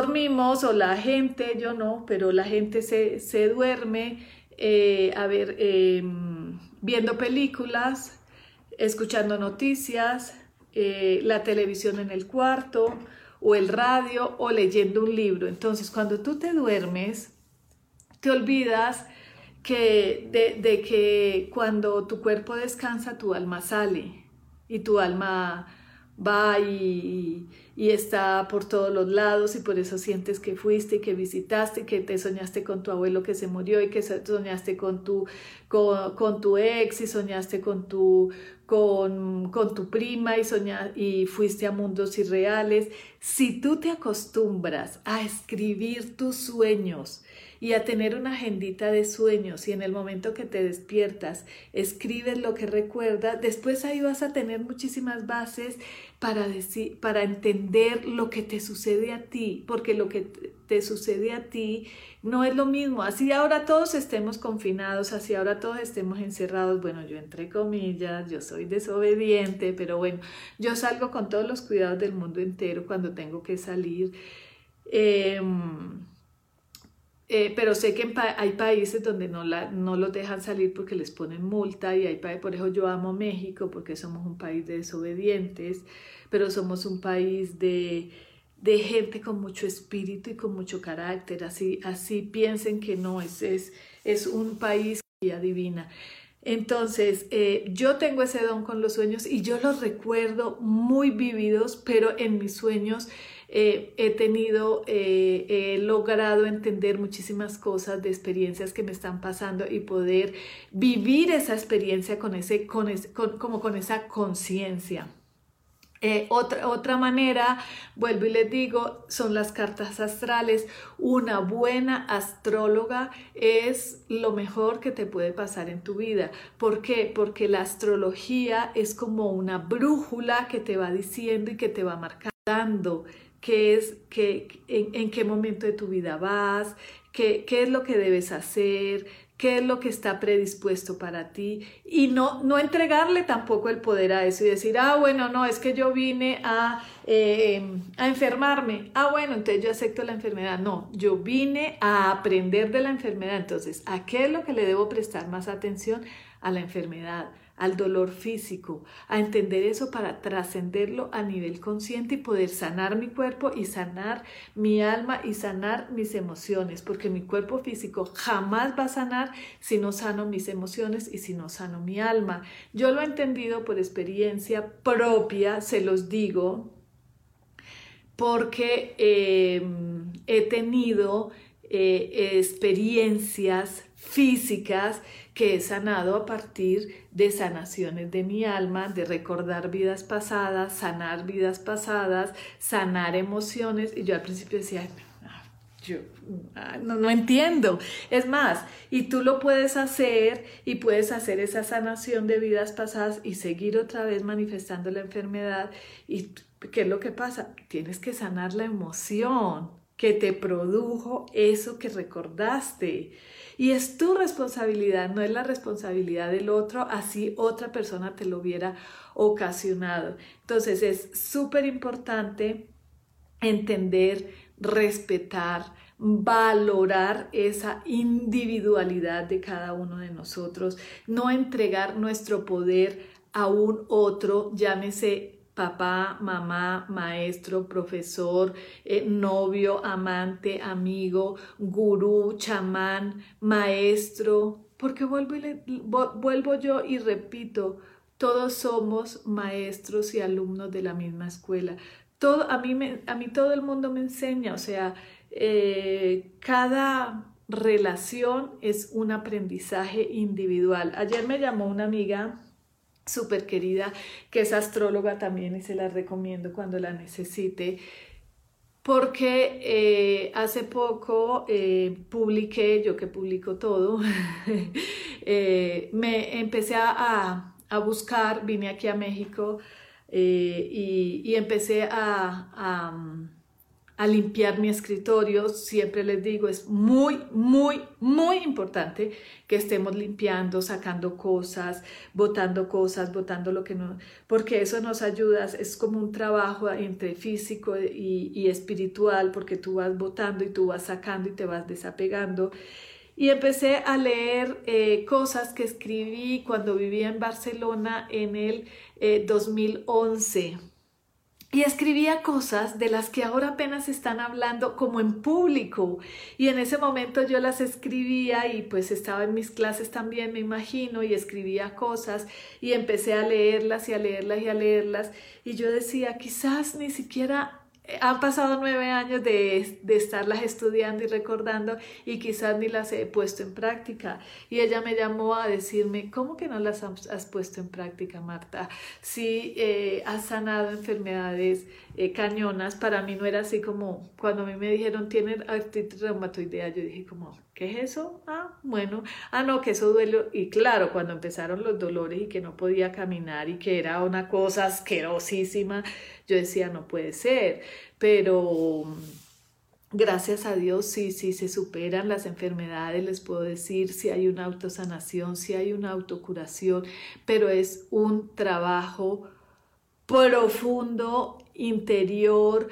Dormimos o la gente, yo no, pero la gente se, duerme eh, a ver, em, viendo películas, escuchando noticias, eh, la televisión en el cuarto o el radio o leyendo un libro. Entonces, cuando tú te duermes, te olvidas que de que cuando tu cuerpo descansa, tu alma sale y tu alma va y, está por todos los lados y por eso sientes que fuiste y que visitaste, que te soñaste con tu abuelo que se murió y que soñaste con tu, con, tu ex y soñaste con tu, con, con tu prima y, y fuiste a mundos irreales. Si tú te acostumbras a escribir tus sueños, y a tener una agendita de sueños y en el momento que te despiertas escribes lo que recuerdas, después ahí vas a tener muchísimas bases para, decir, para entender lo que te sucede a ti, porque lo que te sucede a ti no es lo mismo. Así ahora todos estemos confinados, así ahora todos estemos encerrados. Bueno, yo entre comillas, yo soy desobediente, pero bueno, yo salgo con todos los cuidados del mundo entero cuando tengo que salir. Eh, eh, pero sé que hay países donde no, los dejan salir porque les ponen multa y hay por ejemplo yo amo México porque somos un país de desobedientes, pero somos un país de, gente con mucho espíritu y con mucho carácter, así, así piensen que no, es, es, un país divina. Entonces, eh, yo tengo ese don con los sueños y yo los recuerdo muy vividos, pero en mis sueños eh, he tenido, eh, he logrado entender muchísimas cosas de experiencias que me están pasando y poder vivir esa experiencia con ese, con como con esa conciencia. Eh, otra, otra manera, vuelvo y les digo, son las cartas astrales. Una buena astróloga es lo mejor que te puede pasar en tu vida. ¿Por qué? Porque la astrología es como una brújula que te va diciendo y que te va marcando qué es, qué, en, qué momento de tu vida vas, qué, qué, es lo que debes hacer, qué es lo que está predispuesto para ti. Y no, no entregarle tampoco el poder a eso y decir, ah, bueno, no, es que yo vine a, em, a enfermarme, ah, bueno, entonces yo acepto la enfermedad, no, yo vine a aprender de la enfermedad, entonces, ¿a qué es lo que le debo prestar más atención? A la enfermedad al dolor físico, a entender eso para trascenderlo a nivel consciente y poder sanar mi cuerpo y sanar mi alma y sanar mis emociones, porque mi cuerpo físico jamás va a sanar si no sano mis emociones y si no sano mi alma. Yo lo he entendido por experiencia propia, se los digo, porque em, he tenido eh, experiencias físicas que he sanado a partir de sanaciones de mi alma, de recordar vidas pasadas, sanar vidas pasadas, sanar emociones. Y yo al principio decía, yo ah, no, no, entiendo. Es más, y tú lo puedes hacer y puedes hacer esa sanación de vidas pasadas y seguir otra vez manifestando la enfermedad. ¿Y qué es lo que pasa? Tienes que sanar la emoción que te produjo eso que recordaste. Y es tu responsabilidad, no es la responsabilidad del otro, así otra persona te lo hubiera ocasionado. Entonces es súper importante entender, respetar, valorar esa individualidad de cada uno de nosotros, no entregar nuestro poder a un otro, llámese papá, mamá, maestro, profesor, eh, novio, amante, amigo, gurú, chamán, maestro, porque vuelvo, yo y repito, todos somos maestros y alumnos de la misma escuela. Todo, a, mí a mí todo el mundo me enseña, o sea, eh, cada relación es un aprendizaje individual. Ayer me llamó una amiga súper querida que es astróloga también y se la recomiendo cuando la necesite porque eh, hace poco eh, publiqué, yo que publico todo, <laughs> me empecé a, buscar, vine aquí a México y, empecé a a limpiar mi escritorio. Siempre les digo, es muy, muy, muy importante que estemos limpiando, sacando cosas, botando cosas, botando lo que no, porque eso nos ayuda, es como un trabajo entre físico y, espiritual, porque tú vas botando y tú vas sacando y te vas desapegando. Y empecé a leer eh, cosas que escribí cuando vivía en Barcelona en el 2011 eh, y escribía cosas de las que ahora apenas están hablando como en público. Y en ese momento yo las escribía y pues estaba en mis clases también, me imagino, y escribía cosas y empecé a leerlas y a leerlas y a leerlas. Y yo decía, quizás ni siquiera han pasado nueve años de, de, estarlas estudiando y recordando y quizás ni las he puesto en práctica. Y ella me llamó a decirme, ¿cómo que no las has, puesto en práctica, Marta? Si eh, has sanado enfermedades eh, cañonas, para mí no era así como cuando a mí me dijeron, tiene artritis reumatoidea, yo dije como, ¿qué es eso? Ah, bueno, ah, no, que eso duele. Y claro, cuando empezaron los dolores y que no podía caminar y que era una cosa asquerosísima, yo decía, no puede ser, pero gracias a Dios sí, sí se superan las enfermedades, les puedo decir, si hay una autosanación, si hay una autocuración, pero es un trabajo profundo, interior,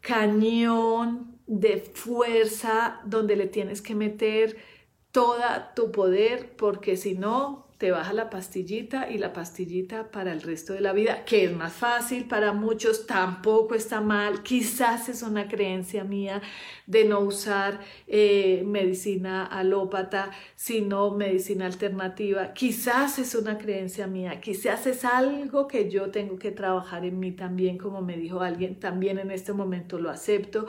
cañón de fuerza, donde le tienes que meter toda tu poder, porque si no, te baja la pastillita y la pastillita para el resto de la vida, que es más fácil para muchos, tampoco está mal, quizás es una creencia mía de no usar eh, medicina alópata, sino medicina alternativa, quizás es una creencia mía, quizás es algo que yo tengo que trabajar en mí también, como me dijo alguien, también en este momento lo acepto,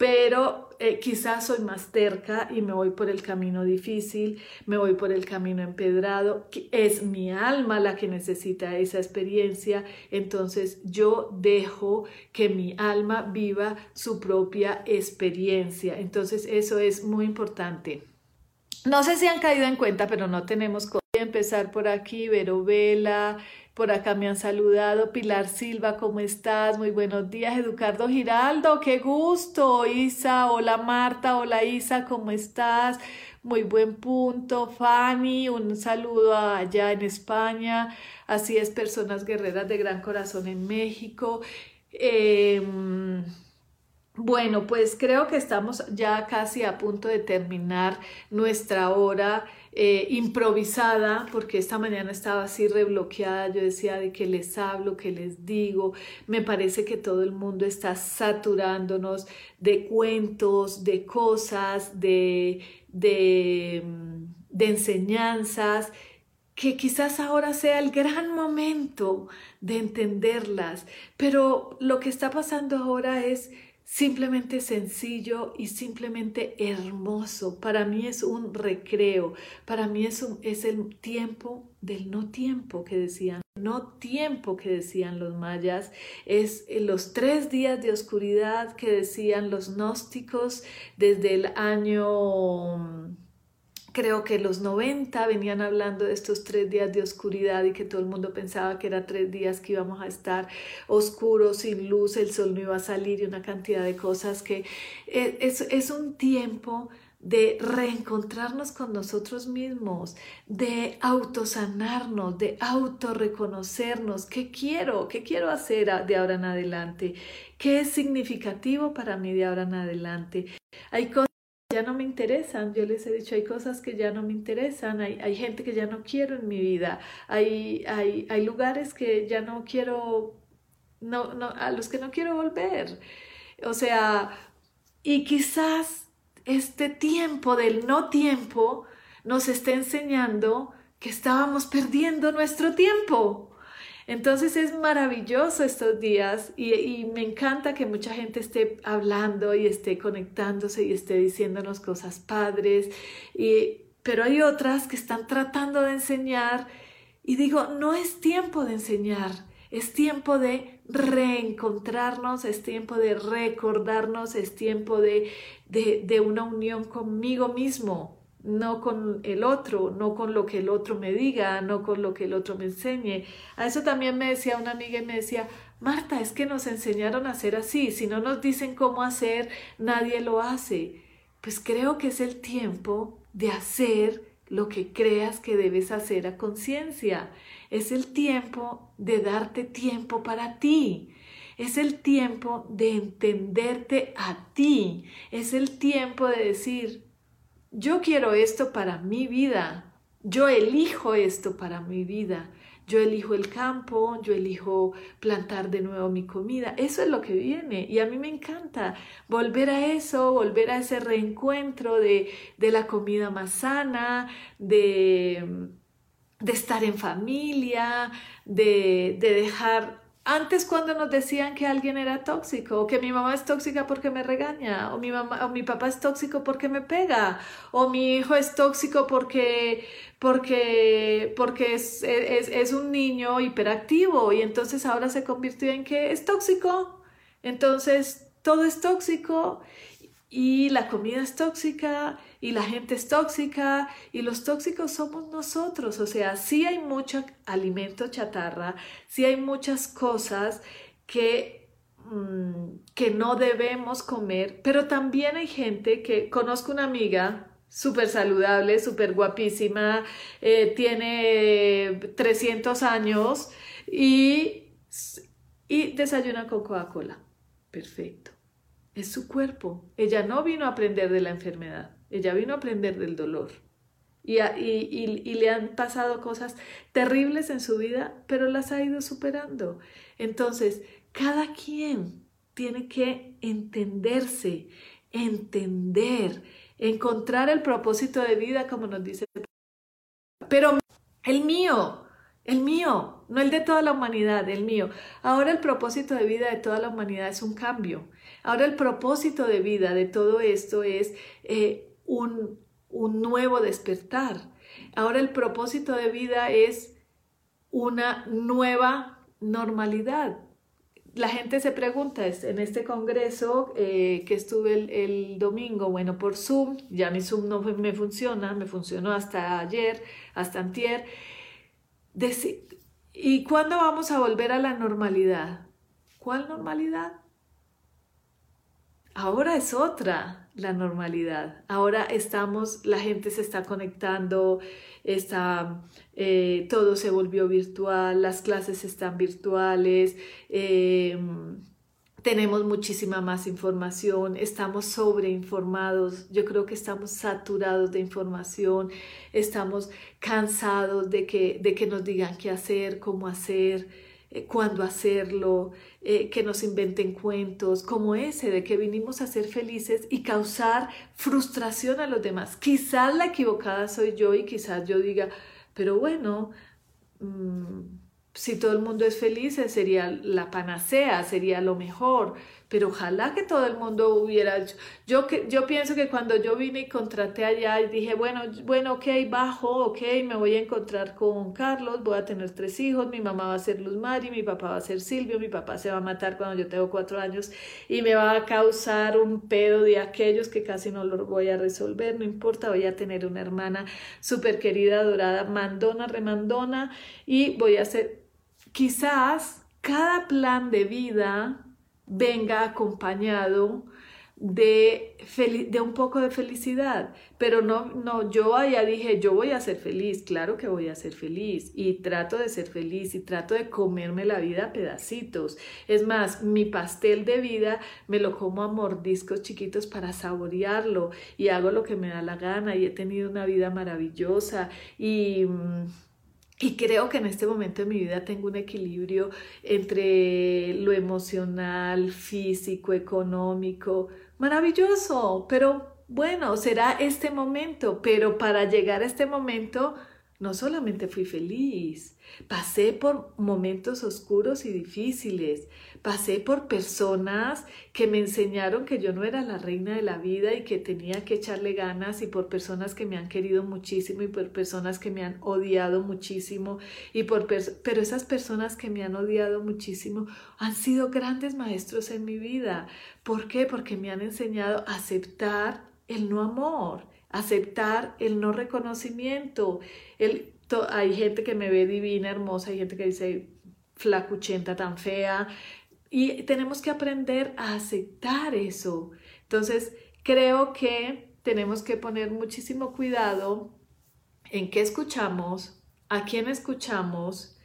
pero eh, quizás soy más terca y me voy por el camino difícil, me voy por el camino empedrado, es mi alma la que necesita esa experiencia, entonces yo dejo que mi alma viva su propia experiencia, entonces eso es muy importante. No sé si han caído en cuenta, pero no tenemos que empezar por aquí, Vero Vela, por acá me han saludado. Pilar Silva, ¿cómo estás? Muy buenos días. Educardo Giraldo, qué gusto. Isa, hola Marta, hola Isa, ¿cómo estás? Muy buen punto. Fanny, un saludo allá en España. Así es, personas guerreras de gran corazón en México. Em, bueno, pues creo que estamos ya casi a punto de terminar nuestra hora. Eh, improvisada, porque esta mañana estaba así rebloqueada, yo decía de que les hablo, que les digo, me parece que todo el mundo está saturándonos de cuentos, de cosas, de, de, de enseñanzas que quizás ahora sea el gran momento de entenderlas, pero lo que está pasando ahora es simplemente sencillo y simplemente hermoso. Para mí es un recreo, para mí es, es el tiempo del no tiempo que decían, no tiempo que decían los mayas, es los tres días de oscuridad que decían los gnósticos desde el año creo que los 90 venían hablando de estos tres días de oscuridad y que todo el mundo pensaba que eran tres días que íbamos a estar oscuros, sin luz, el sol no iba a salir y una cantidad de cosas que eh, es, es un tiempo de reencontrarnos con nosotros mismos, de autosanarnos, de autorreconocernos, qué quiero, qué quiero hacer de ahora en adelante, qué es significativo para mí de ahora en adelante. Hay cosas ya no me interesan, yo les he dicho, hay cosas que ya no me interesan, hay, hay gente que ya no quiero en mi vida, hay, hay, hay lugares que ya no quiero, no, no, a los que no quiero volver. O sea, y quizás este tiempo del no tiempo nos está enseñando que estábamos perdiendo nuestro tiempo. Entonces es maravilloso estos días y, me encanta que mucha gente esté hablando y esté conectándose y esté diciéndonos cosas padres, y, pero hay otras que están tratando de enseñar y digo, no es tiempo de enseñar, es tiempo de reencontrarnos, es tiempo de recordarnos, es tiempo de, de, una unión conmigo mismo, no con el otro, no con lo que el otro me diga, no con lo que el otro me enseñe. A eso también me decía una amiga y me decía, Marta, es que nos enseñaron a hacer así, si no nos dicen cómo hacer, nadie lo hace. Pues creo que es el tiempo de hacer lo que creas que debes hacer a conciencia. Es el tiempo de darte tiempo para ti. Es el tiempo de entenderte a ti. Es el tiempo de decir, yo quiero esto para mi vida. Yo elijo esto para mi vida. Yo elijo el campo, yo elijo plantar de nuevo mi comida. Eso es lo que viene y a mí me encanta volver a eso, volver a ese reencuentro de, de la comida más sana, de, de estar en familia, de, de dejar antes cuando nos decían que alguien era tóxico, o que mi mamá es tóxica porque me regaña, o mi, mamá, o mi papá es tóxico porque me pega, o mi hijo es tóxico porque, porque, porque es, es, es un niño hiperactivo y entonces ahora se convirtió en que es tóxico. Entonces todo es tóxico y la comida es tóxica y la gente es tóxica y los tóxicos somos nosotros. O sea, sí hay mucho alimento chatarra, sí hay muchas cosas que, mm, que no debemos comer, pero también hay gente que conozco una amiga súper saludable, súper guapísima, eh, tiene 300 años y, y desayuna con Coca-Cola. Perfecto es su cuerpo. Ella no vino a aprender de la enfermedad, ella vino a aprender del dolor. Y, y, le han pasado cosas terribles en su vida, pero las ha ido superando. Entonces, cada quien tiene que entenderse, entender, encontrar el propósito de vida, como nos dice. Pero el mío, el mío, no el de toda la humanidad, el mío. Ahora el propósito de vida de toda la humanidad es un cambio. Ahora el propósito de vida de todo esto es eh, un, un nuevo despertar. Ahora el propósito de vida es una nueva normalidad. La gente se pregunta en este congreso eh, que estuve el, el, domingo, bueno, por Zoom, ya mi Zoom no me funciona, me funcionó hasta ayer, hasta antier. ¿Y cuándo vamos a volver a la normalidad? ¿Cuál normalidad? Ahora es otra la normalidad. Ahora estamos, la gente se está conectando, está, eh, todo se volvió virtual, las clases están virtuales, em, tenemos muchísima más información, estamos sobreinformados, yo creo que estamos saturados de información, estamos cansados de que, de que nos digan qué hacer, cómo hacer, eh, cuándo hacerlo, eh, que nos inventen cuentos como ese de que vinimos a ser felices y causar frustración a los demás. Quizás la equivocada soy yo y quizás yo diga, pero bueno, mm, si todo el mundo es feliz sería la panacea, sería lo mejor, pero ojalá que todo el mundo hubiera yo yo pienso que cuando yo vine y contraté allá y dije bueno bueno ok bajo ok me voy a encontrar con Carlos voy a tener tres hijos mi mamá va a ser Luz Mari mi papá va a ser Silvio mi papá se va a matar cuando yo tengo cuatro años y me va a causar un pedo de aquellos que casi no lo voy a resolver no importa voy a tener una hermana súper querida adorada mandona remandona y voy a hacer quizás cada plan de vida venga acompañado de, de un poco de felicidad, pero no, no, yo ya dije, yo voy a ser feliz, claro que voy a ser feliz. Y trato de ser feliz y trato de comerme la vida a pedacitos. Es más, mi pastel de vida me lo como a mordiscos chiquitos para saborearlo. Y hago lo que me da la gana y he tenido una vida maravillosa. Y... Mm, y creo que en este momento de mi vida tengo un equilibrio entre lo emocional, físico, económico, maravilloso, pero bueno, será este momento, pero para llegar a este momento no solamente fui feliz, pasé por momentos oscuros y difíciles, pasé por personas que me enseñaron que yo no era la reina de la vida y que tenía que echarle ganas y por personas que me han querido muchísimo y por personas que me han odiado muchísimo y por pero esas personas que me han odiado muchísimo han sido grandes maestros en mi vida. ¿Por qué? Porque me han enseñado a aceptar el no amor aceptar el no reconocimiento. El, hay gente que me ve divina, hermosa, hay gente que dice flacuchenta, tan fea, y tenemos que aprender a aceptar eso. Entonces, creo que tenemos que poner muchísimo cuidado en qué escuchamos, a quién escuchamos,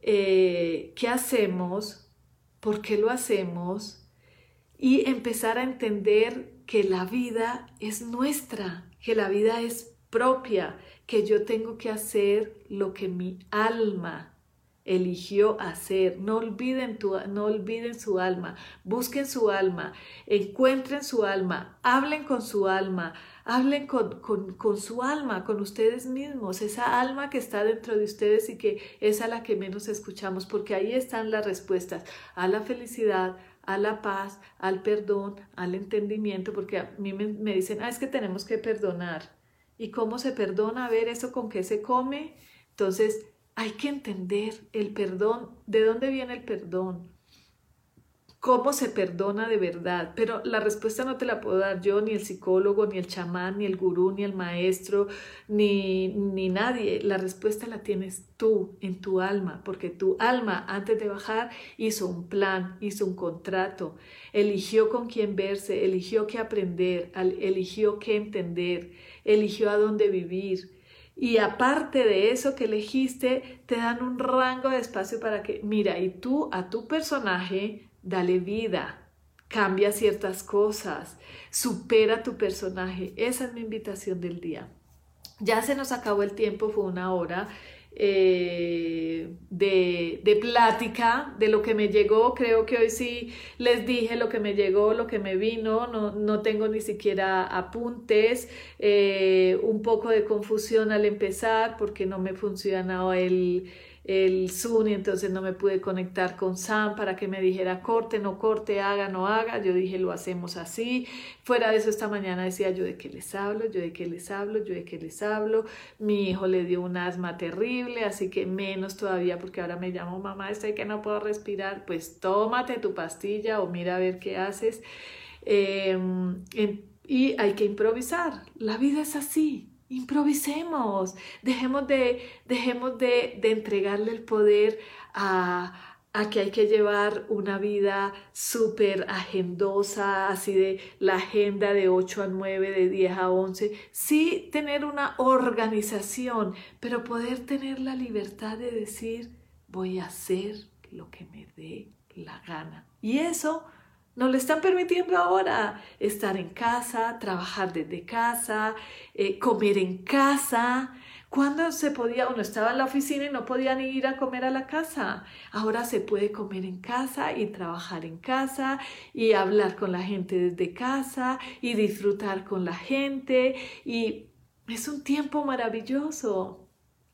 eh, qué hacemos, por qué lo hacemos y empezar a entender que la vida es nuestra, que la vida es propia, que yo tengo que hacer lo que mi alma eligió hacer. No olviden, tu, no olviden su alma, busquen su alma, encuentren su alma, hablen con su alma, hablen con, con, con, su alma, con ustedes mismos, esa alma que está dentro de ustedes y que es a la que menos escuchamos, porque ahí están las respuestas a la felicidad, a la paz, al perdón, al entendimiento, porque a mí me, dicen, ah, es que tenemos que perdonar. ¿Y cómo se perdona? A ver, ¿eso con qué se come? Entonces, hay que entender el perdón, de dónde viene el perdón, cómo se perdona de verdad. Pero la respuesta no te la puedo dar yo, ni el psicólogo, ni el chamán, ni el gurú, ni el maestro, ni, ni nadie. La respuesta la tienes tú en tu alma, porque tu alma antes de bajar hizo un plan, hizo un contrato, eligió con quién verse, eligió qué aprender, eligió qué entender, eligió a dónde vivir. Y aparte de eso que elegiste, te dan un rango de espacio para que, mira, y tú a tu personaje dale vida, cambia ciertas cosas, supera tu personaje. Esa es mi invitación del día. Ya se nos acabó el tiempo, fue una hora. Eh, de, de, plática de lo que me llegó. Creo que hoy sí les dije lo que me llegó, lo que me vino. No, no tengo ni siquiera apuntes. Eh, un poco de confusión al empezar porque no me funcionaba el el Zoom y entonces no me pude conectar con Sam para que me dijera corte, no corte, haga, no haga. Yo dije, lo hacemos así. Fuera de eso, esta mañana decía yo de qué les hablo, yo de qué les hablo, yo de qué les hablo. Mi hijo le dio un asma terrible, así que menos todavía porque ahora me llamo mamá, estoy que no puedo respirar. Pues tómate tu pastilla o mira a ver qué haces. Em, y hay que improvisar. La vida es así. Improvisemos, dejemos de, dejemos de, entregarle el poder a, a que hay que llevar una vida súper agendosa, así de la agenda de 8 a 9, de 10 a 11. Sí, tener una organización, pero poder tener la libertad de decir, voy a hacer lo que me dé la gana. Y eso no le están permitiendo ahora estar en casa, trabajar desde casa, eh, comer en casa. Cuando se podía, uno estaba en la oficina y no podía ni ir a comer a la casa. Ahora se puede comer en casa y trabajar en casa y hablar con la gente desde casa y disfrutar con la gente. Y es un tiempo maravilloso.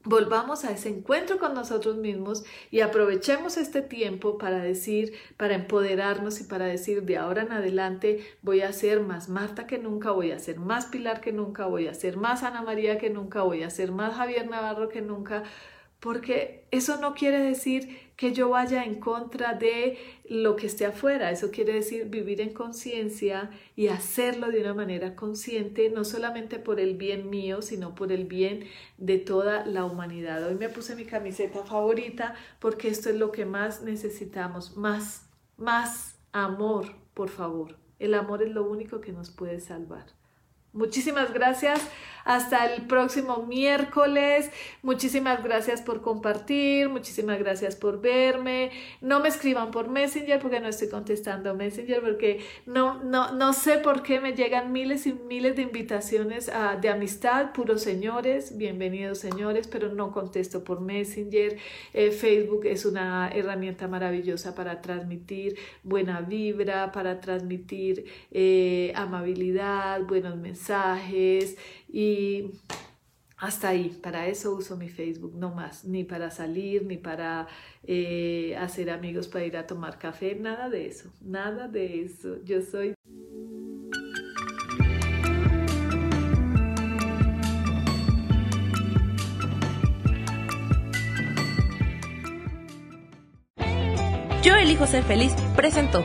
Volvamos a ese encuentro con nosotros mismos y aprovechemos este tiempo para decir, para empoderarnos y para decir de ahora en adelante voy a ser más Marta que nunca, voy a ser más Pilar que nunca, voy a ser más Ana María que nunca, voy a ser más Javier Navarro que nunca, porque eso no quiere decir que yo vaya en contra de lo que esté afuera, eso quiere decir vivir en conciencia y hacerlo de una manera consciente, no solamente por el bien mío, sino por el bien de toda la humanidad. Hoy me puse mi camiseta favorita porque esto es lo que más necesitamos, más, más amor, por favor. El amor es lo único que nos puede salvar. Muchísimas gracias. Hasta el próximo miércoles. Muchísimas gracias por compartir. Muchísimas gracias por verme. No me escriban por Messenger porque no estoy contestando Messenger porque no, no, no sé por qué me llegan miles y miles de invitaciones de amistad, puros señores. Bienvenidos señores, pero no contesto por Messenger. Eh, Facebook es una herramienta maravillosa para transmitir buena vibra, para transmitir eh, amabilidad, buenos mensajes y hasta ahí, para eso uso mi Facebook, no más, ni para salir, ni para eh, hacer amigos para ir a tomar café, nada de eso, nada de eso. Yo soy... Yo elijo ser feliz, presento.